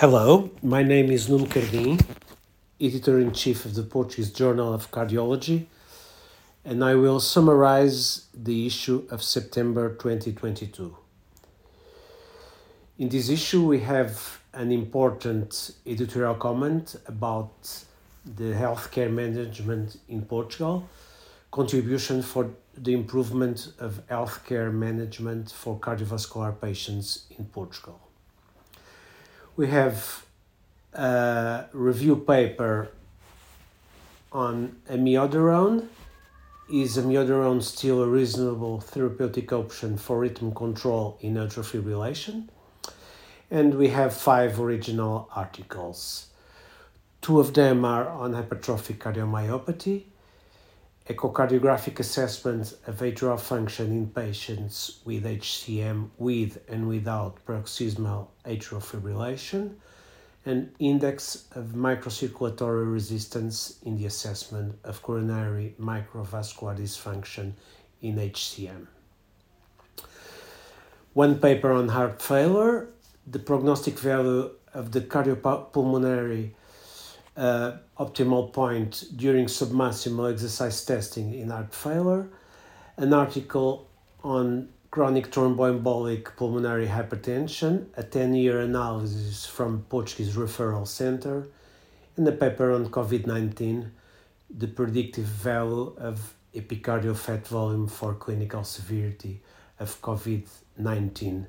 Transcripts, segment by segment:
Hello, my name is Nuno Cardim, editor in chief of the Portuguese Journal of Cardiology, and I will summarize the issue of September 2022. In this issue, we have an important editorial comment about the healthcare management in Portugal, contribution for the improvement of healthcare management for cardiovascular patients in Portugal we have a review paper on amiodarone. Is amiodarone still a reasonable therapeutic option for rhythm control in atrial fibrillation? And we have five original articles. Two of them are on hypertrophic cardiomyopathy, echocardiographic assessment of atrial function in patients with HCM with and without paroxysmal atrial fibrillation, and index of microcirculatory resistance in the assessment of coronary microvascular dysfunction in HCM. One paper on heart failure, the prognostic value of the cardiopulmonary uh, optimal point during submaximal exercise testing in heart failure, an article on chronic thromboembolic pulmonary hypertension, a 10 year analysis from Portuguese Referral Center, and a paper on COVID 19, the predictive value of epicardial fat volume for clinical severity of COVID 19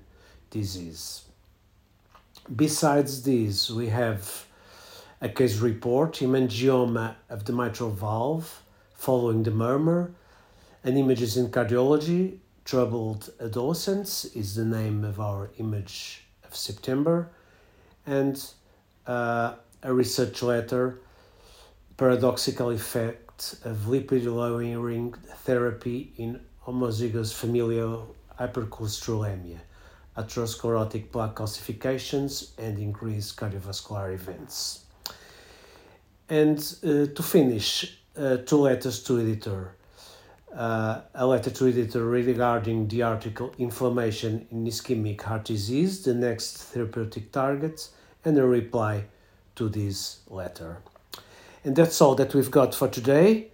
disease. Besides these, we have a case report, hemangioma of the mitral valve following the murmur, and images in cardiology, troubled adolescents is the name of our image of September, and uh, a research letter, paradoxical effect of lipid lowering therapy in homozygous familial hypercholesterolemia, atherosclerotic plaque calcifications, and increased cardiovascular events. And uh, to finish, uh, two letters to editor. Uh, a letter to editor regarding the article Inflammation in Ischemic Heart Disease, the next therapeutic targets, and a reply to this letter. And that's all that we've got for today.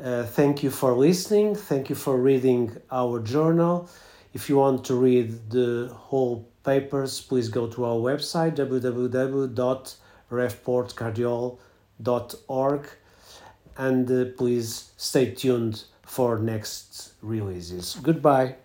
Uh, thank you for listening. Thank you for reading our journal. If you want to read the whole papers, please go to our website www.revportcardiol.com org and uh, please stay tuned for next releases. Goodbye.